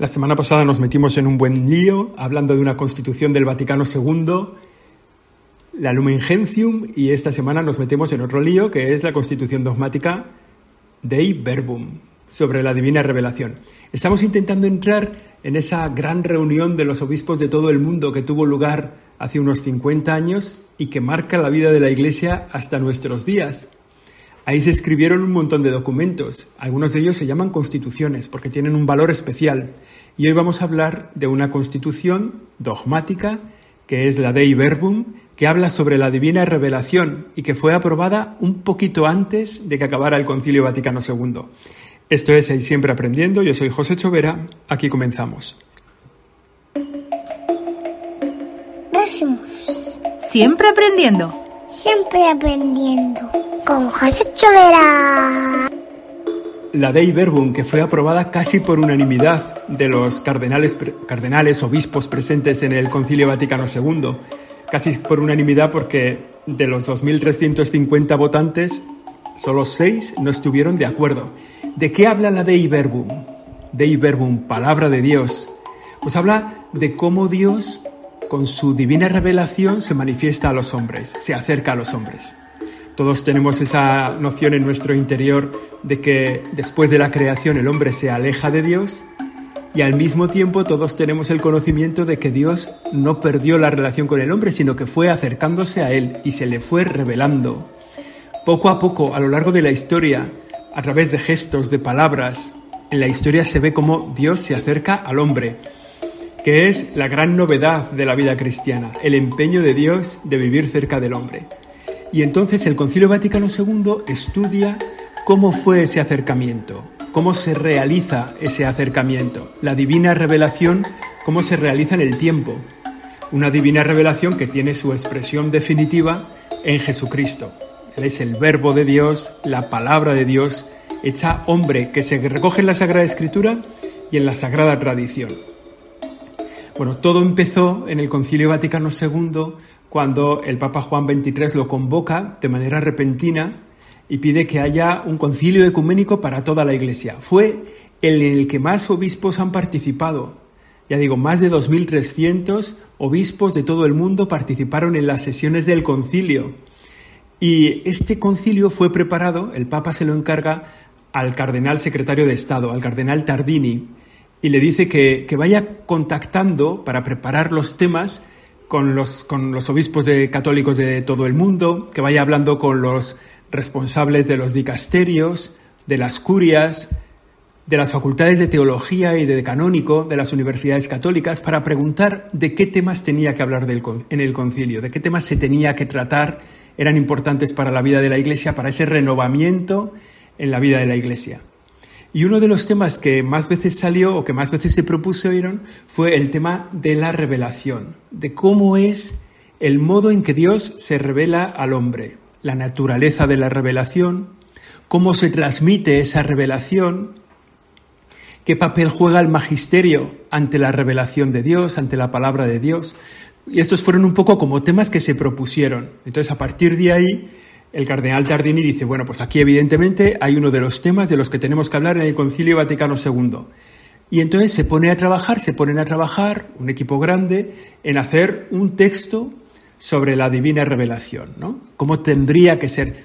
La semana pasada nos metimos en un buen lío hablando de una constitución del Vaticano II, la Lumen Gentium, y esta semana nos metemos en otro lío que es la constitución dogmática Dei Verbum, sobre la divina revelación. Estamos intentando entrar en esa gran reunión de los obispos de todo el mundo que tuvo lugar hace unos 50 años y que marca la vida de la Iglesia hasta nuestros días. Ahí se escribieron un montón de documentos. Algunos de ellos se llaman constituciones porque tienen un valor especial. Y hoy vamos a hablar de una constitución dogmática que es la Dei Verbum, que habla sobre la divina revelación y que fue aprobada un poquito antes de que acabara el Concilio Vaticano II. Esto es El Siempre Aprendiendo, yo soy José Chovera, aquí comenzamos. Siempre aprendiendo. Siempre aprendiendo José Chovera. La Dei Verbum, que fue aprobada casi por unanimidad de los cardenales, cardenales obispos presentes en el Concilio Vaticano II, casi por unanimidad porque de los 2.350 votantes, solo seis no estuvieron de acuerdo. ¿De qué habla la Dei Verbum? Dei Verbum, palabra de Dios. Pues habla de cómo Dios, con su divina revelación, se manifiesta a los hombres, se acerca a los hombres. Todos tenemos esa noción en nuestro interior de que después de la creación el hombre se aleja de Dios y al mismo tiempo todos tenemos el conocimiento de que Dios no perdió la relación con el hombre, sino que fue acercándose a él y se le fue revelando. Poco a poco, a lo largo de la historia, a través de gestos, de palabras, en la historia se ve cómo Dios se acerca al hombre, que es la gran novedad de la vida cristiana, el empeño de Dios de vivir cerca del hombre. Y entonces el Concilio Vaticano II estudia cómo fue ese acercamiento, cómo se realiza ese acercamiento, la divina revelación, cómo se realiza en el tiempo. Una divina revelación que tiene su expresión definitiva en Jesucristo. Él es el verbo de Dios, la palabra de Dios, hecha hombre, que se recoge en la Sagrada Escritura y en la Sagrada Tradición. Bueno, todo empezó en el Concilio Vaticano II cuando el Papa Juan XXIII lo convoca de manera repentina y pide que haya un concilio ecuménico para toda la Iglesia. Fue el en el que más obispos han participado. Ya digo, más de 2.300 obispos de todo el mundo participaron en las sesiones del concilio. Y este concilio fue preparado, el Papa se lo encarga al cardenal secretario de Estado, al cardenal Tardini, y le dice que, que vaya contactando para preparar los temas con los, con los obispos de católicos de todo el mundo, que vaya hablando con los responsables de los dicasterios, de las curias, de las facultades de teología y de canónico de las universidades católicas para preguntar de qué temas tenía que hablar en el concilio, de qué temas se tenía que tratar, eran importantes para la vida de la Iglesia, para ese renovamiento en la vida de la Iglesia. Y uno de los temas que más veces salió o que más veces se propusieron fue el tema de la revelación, de cómo es el modo en que Dios se revela al hombre, la naturaleza de la revelación, cómo se transmite esa revelación, qué papel juega el magisterio ante la revelación de Dios, ante la palabra de Dios. Y estos fueron un poco como temas que se propusieron. Entonces, a partir de ahí, el cardenal Tardini dice, bueno, pues aquí evidentemente hay uno de los temas de los que tenemos que hablar en el Concilio Vaticano II. Y entonces se pone a trabajar, se ponen a trabajar, un equipo grande, en hacer un texto sobre la divina revelación, ¿no? ¿Cómo tendría que ser?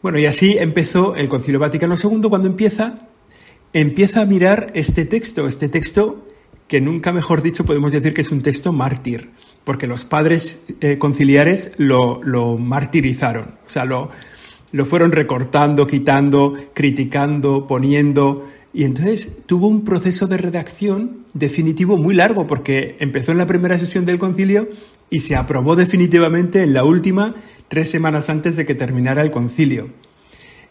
Bueno, y así empezó el Concilio Vaticano II cuando empieza, empieza a mirar este texto, este texto que nunca mejor dicho podemos decir que es un texto mártir, porque los padres eh, conciliares lo, lo, martirizaron, o sea, lo, lo fueron recortando, quitando, criticando, poniendo, y entonces tuvo un proceso de redacción definitivo muy largo, porque empezó en la primera sesión del concilio y se aprobó definitivamente en la última, tres semanas antes de que terminara el concilio.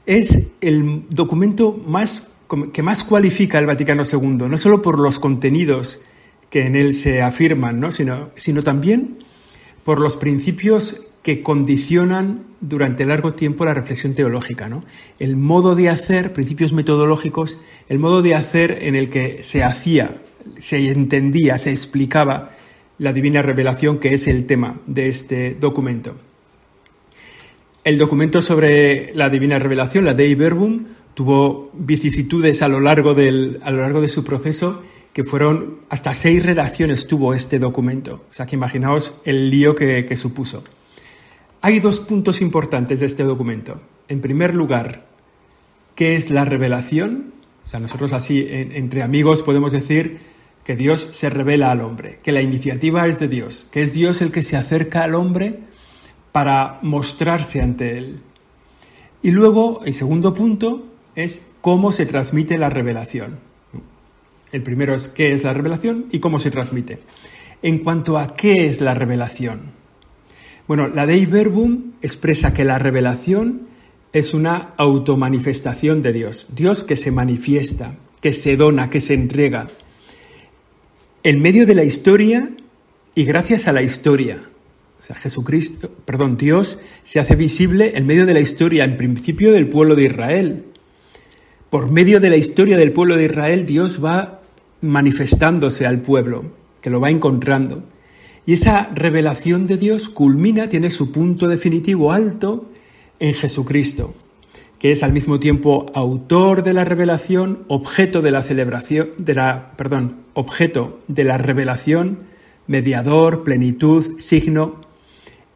Es el documento más que más cualifica el Vaticano II, no solo por los contenidos que en él se afirman, ¿no? sino, sino también por los principios que condicionan durante largo tiempo la reflexión teológica, ¿no? El modo de hacer, principios metodológicos, el modo de hacer en el que se hacía, se entendía, se explicaba la divina revelación, que es el tema de este documento. El documento sobre la divina revelación, la Dei Verbum, tuvo vicisitudes a lo largo, del, a lo largo de su proceso que fueron hasta seis redacciones tuvo este documento. O sea que imaginaos el lío que, que supuso. Hay dos puntos importantes de este documento. En primer lugar, ¿qué es la revelación? O sea, nosotros así, entre amigos, podemos decir que Dios se revela al hombre, que la iniciativa es de Dios, que es Dios el que se acerca al hombre para mostrarse ante él. Y luego, el segundo punto es cómo se transmite la revelación. El primero es qué es la revelación y cómo se transmite. En cuanto a qué es la revelación. Bueno, la Dei Verbum expresa que la revelación es una automanifestación de Dios. Dios que se manifiesta, que se dona, que se entrega. En medio de la historia y gracias a la historia. O sea, Jesucristo, perdón, Dios se hace visible en medio de la historia, en principio del pueblo de Israel. Por medio de la historia del pueblo de Israel, Dios va manifestándose al pueblo, que lo va encontrando. Y esa revelación de Dios culmina, tiene su punto definitivo alto en Jesucristo, que es al mismo tiempo autor de la revelación, objeto de la celebración, de la, perdón, objeto de la revelación, mediador, plenitud, signo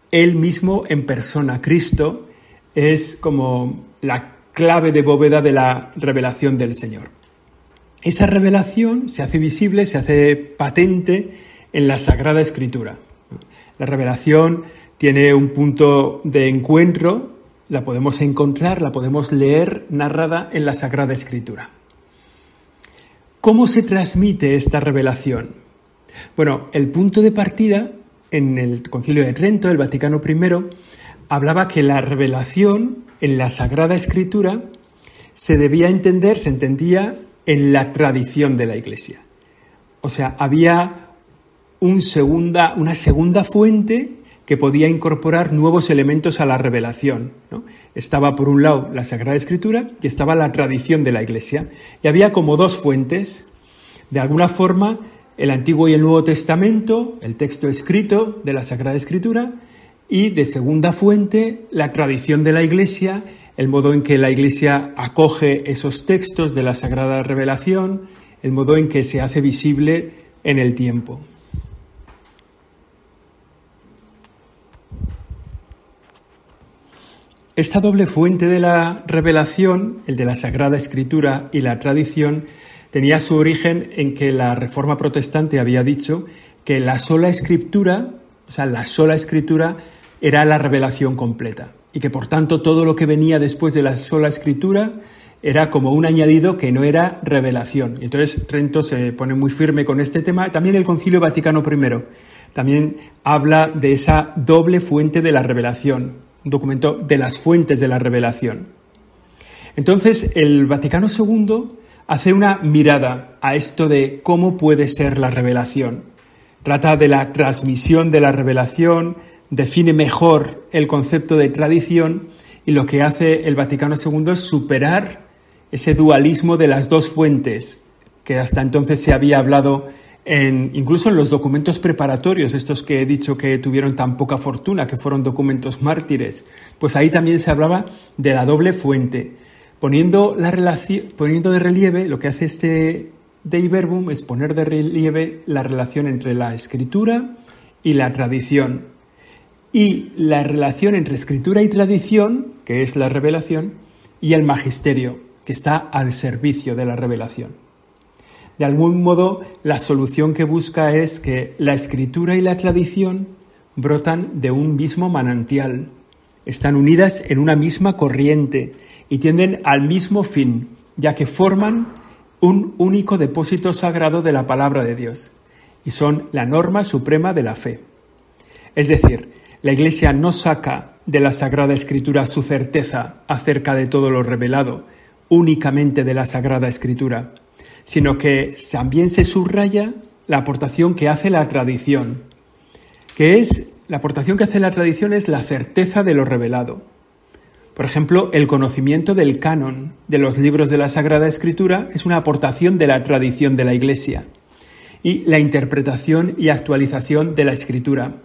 él mismo en persona, Cristo, es como la clave de bóveda de la revelación del Señor. Esa revelación se hace visible, se hace patente en la Sagrada Escritura. La revelación tiene un punto de encuentro, la podemos encontrar, la podemos leer narrada en la Sagrada Escritura. ¿Cómo se transmite esta revelación? Bueno, el punto de partida en el Concilio de Trento, el Vaticano I, hablaba que la revelación en la Sagrada Escritura se debía entender, se entendía en la tradición de la Iglesia. O sea, había un segunda, una segunda fuente que podía incorporar nuevos elementos a la revelación. Estaba por un lado la Sagrada Escritura y estaba la tradición de la Iglesia. Y había como dos fuentes. De alguna forma, el Antiguo y el Nuevo Testamento, el texto escrito de la Sagrada Escritura, y de segunda fuente, la tradición de la Iglesia, el modo en que la Iglesia acoge esos textos de la Sagrada Revelación, el modo en que se hace visible en el tiempo. Esta doble fuente de la revelación, el de la Sagrada Escritura y la tradición, tenía su origen en que la Reforma Protestante había dicho que la sola escritura, o sea, la sola escritura era la revelación completa y que por tanto todo lo que venía después de la sola escritura era como un añadido que no era revelación. Y entonces Trento se pone muy firme con este tema. También el Concilio Vaticano I también habla de esa doble fuente de la revelación, un documento de las fuentes de la revelación. Entonces el Vaticano II hace una mirada a esto de cómo puede ser la revelación. Trata de la transmisión de la revelación, define mejor el concepto de tradición y lo que hace el Vaticano II es superar ese dualismo de las dos fuentes que hasta entonces se había hablado en, incluso en los documentos preparatorios, estos que he dicho que tuvieron tan poca fortuna, que fueron documentos mártires, pues ahí también se hablaba de la doble fuente, Poniendo, la poniendo de relieve, lo que hace este Dei Verbum es poner de relieve la relación entre la escritura y la tradición. Y la relación entre escritura y tradición, que es la revelación, y el magisterio, que está al servicio de la revelación. De algún modo, la solución que busca es que la escritura y la tradición brotan de un mismo manantial, están unidas en una misma corriente y tienden al mismo fin, ya que forman un único depósito sagrado de la palabra de Dios y son la norma suprema de la fe. Es decir, la Iglesia no saca de la Sagrada Escritura su certeza acerca de todo lo revelado únicamente de la Sagrada Escritura, sino que también se subraya la aportación que hace la tradición, que es la aportación que hace la tradición es la certeza de lo revelado. Por ejemplo, el conocimiento del canon de los libros de la Sagrada Escritura es una aportación de la tradición de la Iglesia y la interpretación y actualización de la Escritura.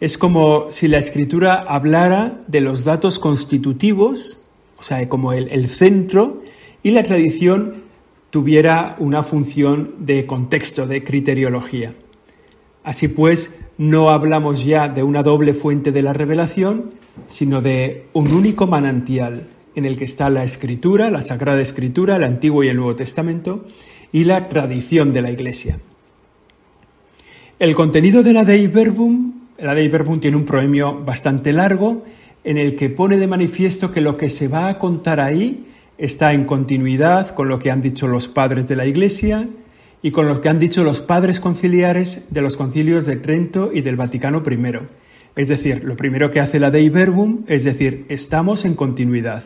Es como si la Escritura hablara de los datos constitutivos, o sea, como el, el centro, y la tradición tuviera una función de contexto, de criteriología. Así pues, no hablamos ya de una doble fuente de la revelación, sino de un único manantial en el que está la escritura, la Sagrada Escritura, el Antiguo y el Nuevo Testamento, y la tradición de la Iglesia. El contenido de la Dei Verbum, la Dei Verbum tiene un proemio bastante largo en el que pone de manifiesto que lo que se va a contar ahí está en continuidad con lo que han dicho los padres de la Iglesia y con lo que han dicho los padres conciliares de los concilios de Trento y del Vaticano I. Es decir, lo primero que hace la Dei Verbum es decir, estamos en continuidad.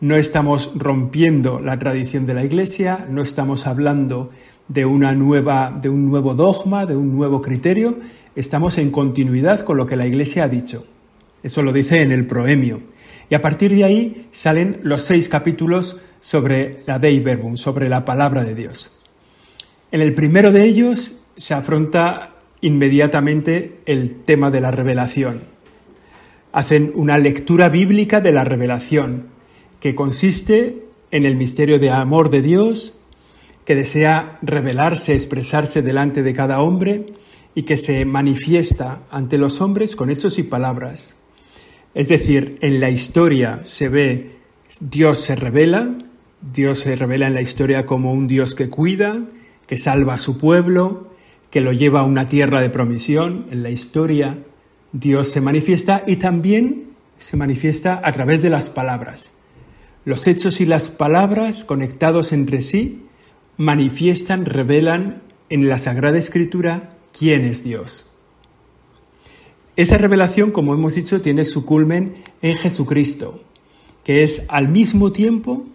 No estamos rompiendo la tradición de la Iglesia, no estamos hablando de una nueva de un nuevo dogma, de un nuevo criterio, estamos en continuidad con lo que la Iglesia ha dicho. Eso lo dice en el proemio. Y a partir de ahí salen los seis capítulos sobre la Dei Verbum, sobre la palabra de Dios. En el primero de ellos se afronta inmediatamente el tema de la revelación. Hacen una lectura bíblica de la revelación, que consiste en el misterio de amor de Dios, que desea revelarse, expresarse delante de cada hombre y que se manifiesta ante los hombres con hechos y palabras. Es decir, en la historia se ve Dios se revela, Dios se revela en la historia como un Dios que cuida, que salva a su pueblo, que lo lleva a una tierra de promisión. En la historia Dios se manifiesta y también se manifiesta a través de las palabras. Los hechos y las palabras conectados entre sí manifiestan, revelan en la Sagrada Escritura quién es Dios. Esa revelación, como hemos dicho, tiene su culmen en Jesucristo, que es al mismo tiempo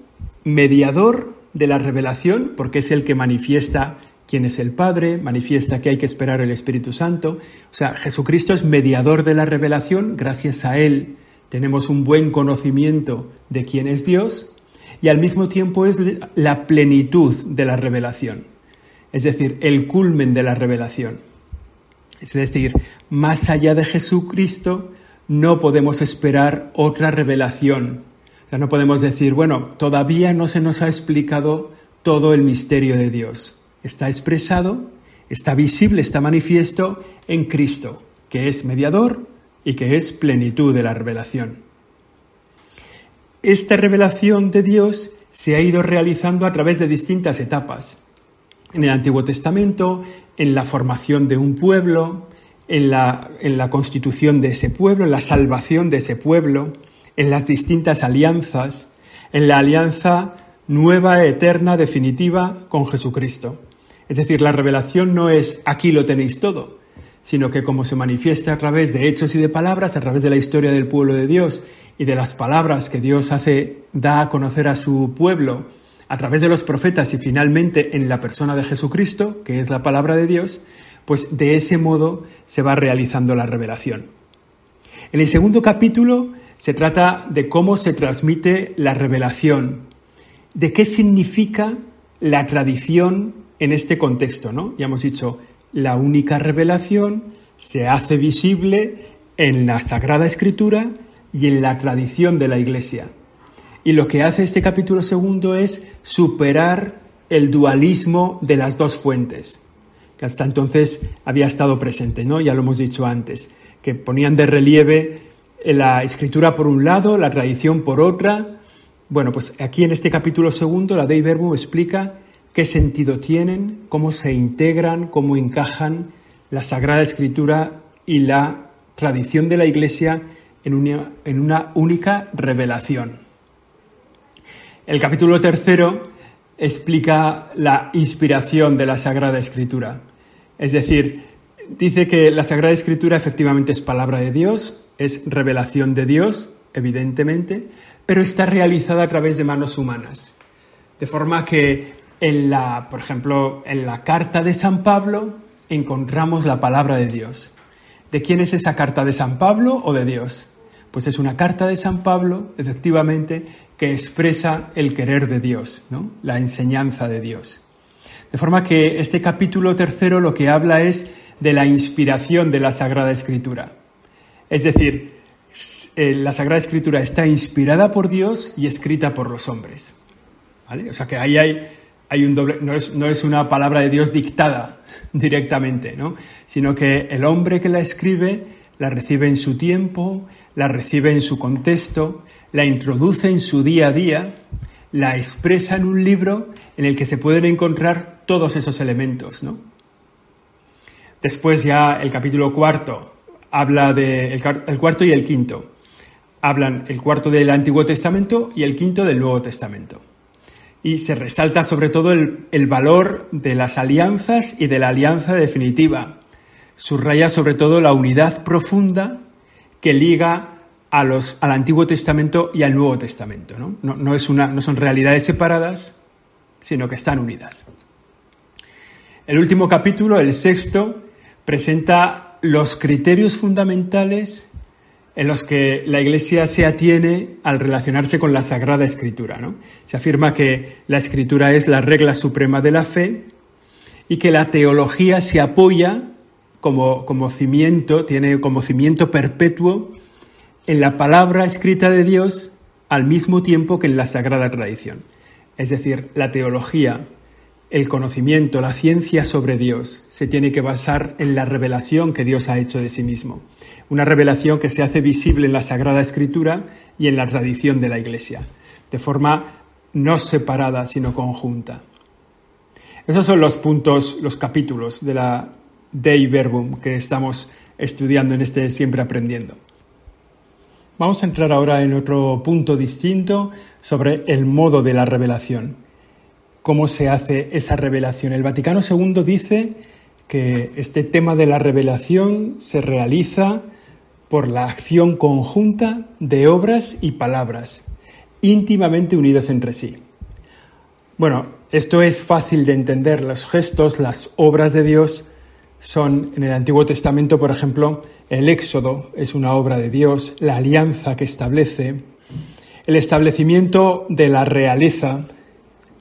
mediador de la revelación, porque es el que manifiesta quién es el Padre, manifiesta que hay que esperar el Espíritu Santo. O sea, Jesucristo es mediador de la revelación, gracias a Él tenemos un buen conocimiento de quién es Dios, y al mismo tiempo es la plenitud de la revelación, es decir, el culmen de la revelación. Es decir, más allá de Jesucristo no podemos esperar otra revelación. No podemos decir, bueno, todavía no se nos ha explicado todo el misterio de Dios. Está expresado, está visible, está manifiesto en Cristo, que es mediador y que es plenitud de la revelación. Esta revelación de Dios se ha ido realizando a través de distintas etapas en el Antiguo Testamento, en la formación de un pueblo, en la, en la constitución de ese pueblo, en la salvación de ese pueblo, en las distintas alianzas, en la alianza nueva, eterna, definitiva con Jesucristo. Es decir, la revelación no es aquí lo tenéis todo, sino que como se manifiesta a través de hechos y de palabras, a través de la historia del pueblo de Dios y de las palabras que Dios hace, da a conocer a su pueblo a través de los profetas y finalmente en la persona de Jesucristo, que es la palabra de Dios, pues de ese modo se va realizando la revelación. En el segundo capítulo se trata de cómo se transmite la revelación, de qué significa la tradición en este contexto, ¿no? Ya hemos dicho, la única revelación se hace visible en la Sagrada Escritura y en la tradición de la Iglesia. Y lo que hace este capítulo segundo es superar el dualismo de las dos fuentes, que hasta entonces había estado presente, ¿no? Ya lo hemos dicho antes, que ponían de relieve la escritura por un lado, la tradición por otra. Bueno, pues aquí en este capítulo segundo la Dei Verbum explica qué sentido tienen, cómo se integran, cómo encajan la Sagrada Escritura y la tradición de la Iglesia en una, en una única revelación. El capítulo tercero explica la inspiración de la Sagrada Escritura. Es decir, dice que la Sagrada Escritura efectivamente es palabra de Dios, es revelación de Dios, evidentemente, pero está realizada a través de manos humanas. De forma que en la, por ejemplo, en la carta de San Pablo encontramos la palabra de Dios. ¿De quién es esa carta de San Pablo o de Dios? Pues es una carta de San Pablo, efectivamente, que expresa el querer de Dios, ¿no? la enseñanza de Dios. De forma que este capítulo tercero lo que habla es de la inspiración de la Sagrada Escritura. Es decir, eh, la Sagrada Escritura está inspirada por Dios y escrita por los hombres. O sea que ahí hay hay un doble, no es, no es una palabra de Dios dictada directamente, ¿no? sino que el hombre que la escribe la recibe en su tiempo, la recibe en su contexto, la introduce en su día a día, la expresa en un libro en el que se pueden encontrar todos esos elementos. ¿no? Después ya el capítulo cuarto habla de el, cuarto y el quinto. Hablan el cuarto del Antiguo Testamento y el quinto del Nuevo Testamento. Y se resalta sobre todo el, el valor de las alianzas y de la alianza definitiva. Subraya sobre todo la unidad profunda que liga a los, al Antiguo Testamento y al Nuevo Testamento. ¿no? No, no, es una, no son realidades separadas, sino que están unidas. El último capítulo, el sexto, presenta los criterios fundamentales en los que la Iglesia se atiene al relacionarse con la Sagrada Escritura. ¿no? Se afirma que la Escritura es la regla suprema de la fe y que la teología se apoya como, como cimiento, tiene como cimiento perpetuo en la palabra escrita de Dios al mismo tiempo que en la sagrada tradición. Es decir, la teología, el conocimiento, la ciencia sobre Dios se tiene que basar en la revelación que Dios ha hecho de sí mismo. Una revelación que se hace visible en la Sagrada Escritura y en la tradición de la Iglesia, de forma no separada, sino conjunta. Esos son los puntos, los capítulos de la Dei Verbum que estamos estudiando en este Siempre Aprendiendo. Vamos a entrar ahora en otro punto distinto sobre el modo de la revelación. ¿Cómo se hace esa revelación? El Vaticano II dice que este tema de la revelación se realiza por la acción conjunta de obras y palabras, íntimamente unidos entre sí. Bueno, esto es fácil de entender. Los gestos, las obras de Dios son en el Antiguo Testamento, por ejemplo, el Éxodo es una obra de Dios, la alianza que establece, el establecimiento de la realeza,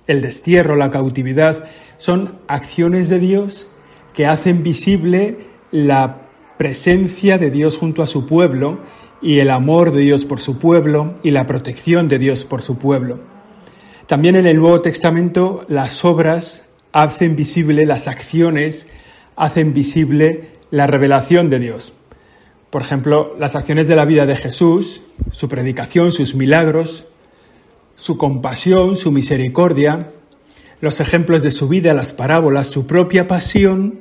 el destierro, la cautividad, son acciones de Dios que hacen visible la presencia de Dios junto a su pueblo y el amor de Dios por su pueblo y la protección de Dios por su pueblo. También en el Nuevo Testamento las obras hacen visible las acciones hacen visible la revelación de Dios. Por ejemplo, las acciones de la vida de Jesús, su predicación, sus milagros, su compasión, su misericordia, los ejemplos de su vida, las parábolas, su propia pasión,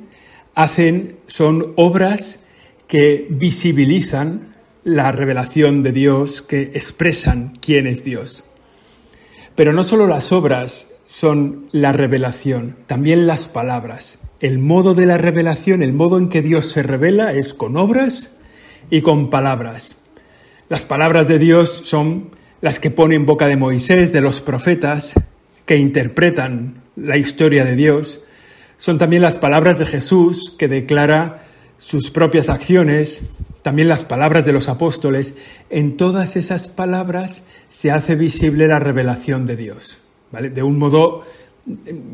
hacen, son obras que visibilizan la revelación de Dios, que expresan quién es Dios. Pero no solo las obras son la revelación, también las palabras. El modo de la revelación, el modo en que Dios se revela es con obras y con palabras. Las palabras de Dios son las que pone en boca de Moisés, de los profetas, que interpretan la historia de Dios. Son también las palabras de Jesús, que declara sus propias acciones, también las palabras de los apóstoles. En todas esas palabras se hace visible la revelación de Dios, ¿vale? De un modo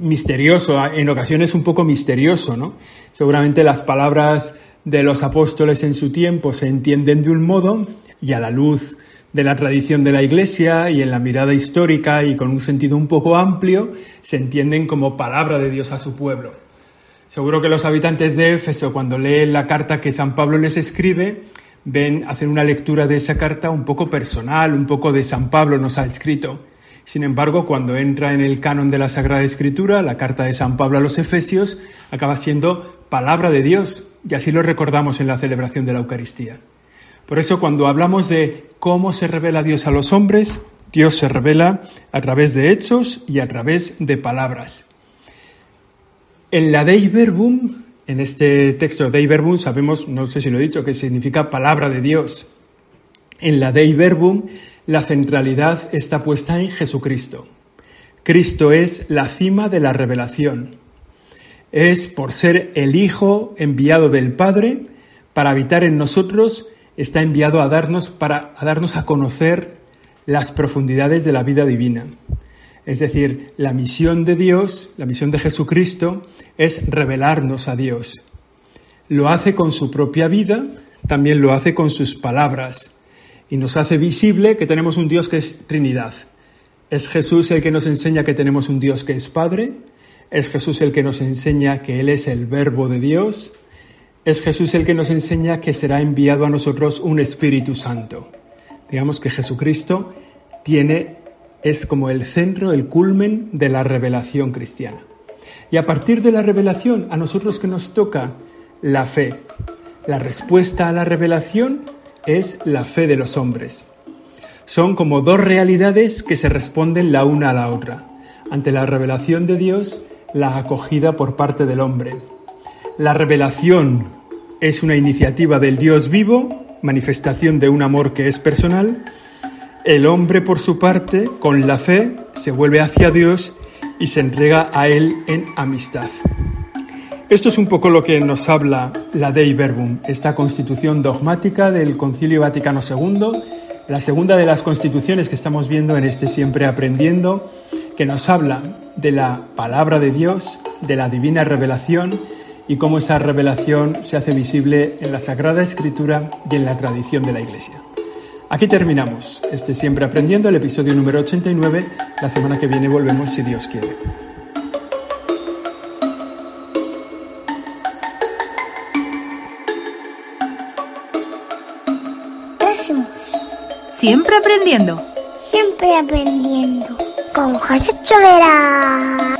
misterioso, en ocasiones un poco misterioso, ¿no? Seguramente las palabras de los apóstoles en su tiempo se entienden de un modo y a la luz de la tradición de la Iglesia y en la mirada histórica y con un sentido un poco amplio, se entienden como palabra de Dios a su pueblo. Seguro que los habitantes de Éfeso, cuando leen la carta que San Pablo les escribe, ven, hacen una lectura de esa carta un poco personal, un poco de San Pablo nos ha escrito. Sin embargo, cuando entra en el canon de la Sagrada Escritura, la carta de San Pablo a los Efesios acaba siendo palabra de Dios, y así lo recordamos en la celebración de la Eucaristía. Por eso, cuando hablamos de cómo se revela Dios a los hombres, Dios se revela a través de hechos y a través de palabras. En la Dei Verbum, en este texto Dei Verbum, sabemos, no sé si lo he dicho, que significa palabra de Dios. En la Dei Verbum la centralidad está puesta en Jesucristo. Cristo es la cima de la revelación. Es por ser el Hijo enviado del Padre para habitar en nosotros, está enviado a darnos para a darnos a conocer las profundidades de la vida divina. Es decir, la misión de Dios, la misión de Jesucristo, es revelarnos a Dios. Lo hace con su propia vida, también lo hace con sus palabras y nos hace visible que tenemos un Dios que es Trinidad, Es Jesús el que nos enseña que tenemos un Dios que es Padre. Es Jesús el que nos enseña que Él es el Verbo de Dios. Es Jesús el que nos enseña que será enviado a nosotros un Espíritu Santo. Digamos que Jesucristo tiene, es como el centro, el culmen de la revelación cristiana. Y a partir de la revelación, a nosotros que nos toca la fe. La respuesta a la revelación es la fe de los hombres. Son como dos realidades que se responden la una a la otra. Ante la revelación de Dios, la acogida por parte del hombre. La revelación es una iniciativa del Dios vivo, manifestación de un amor que es personal. El hombre, por su parte, con la fe, se vuelve hacia Dios y se entrega a Él en amistad. Esto es un poco lo que nos habla la Dei Verbum, esta constitución dogmática del Concilio Vaticano II, la segunda de las constituciones que estamos viendo en este Siempre Aprendiendo, que nos habla de la palabra de Dios, de la divina revelación y cómo esa revelación se hace visible en la Sagrada Escritura y en la tradición de la Iglesia. Aquí terminamos este Siempre Aprendiendo, el episodio número 89. La semana que viene volvemos si Dios quiere. Siempre aprendiendo. Siempre aprendiendo. Con José Chovera.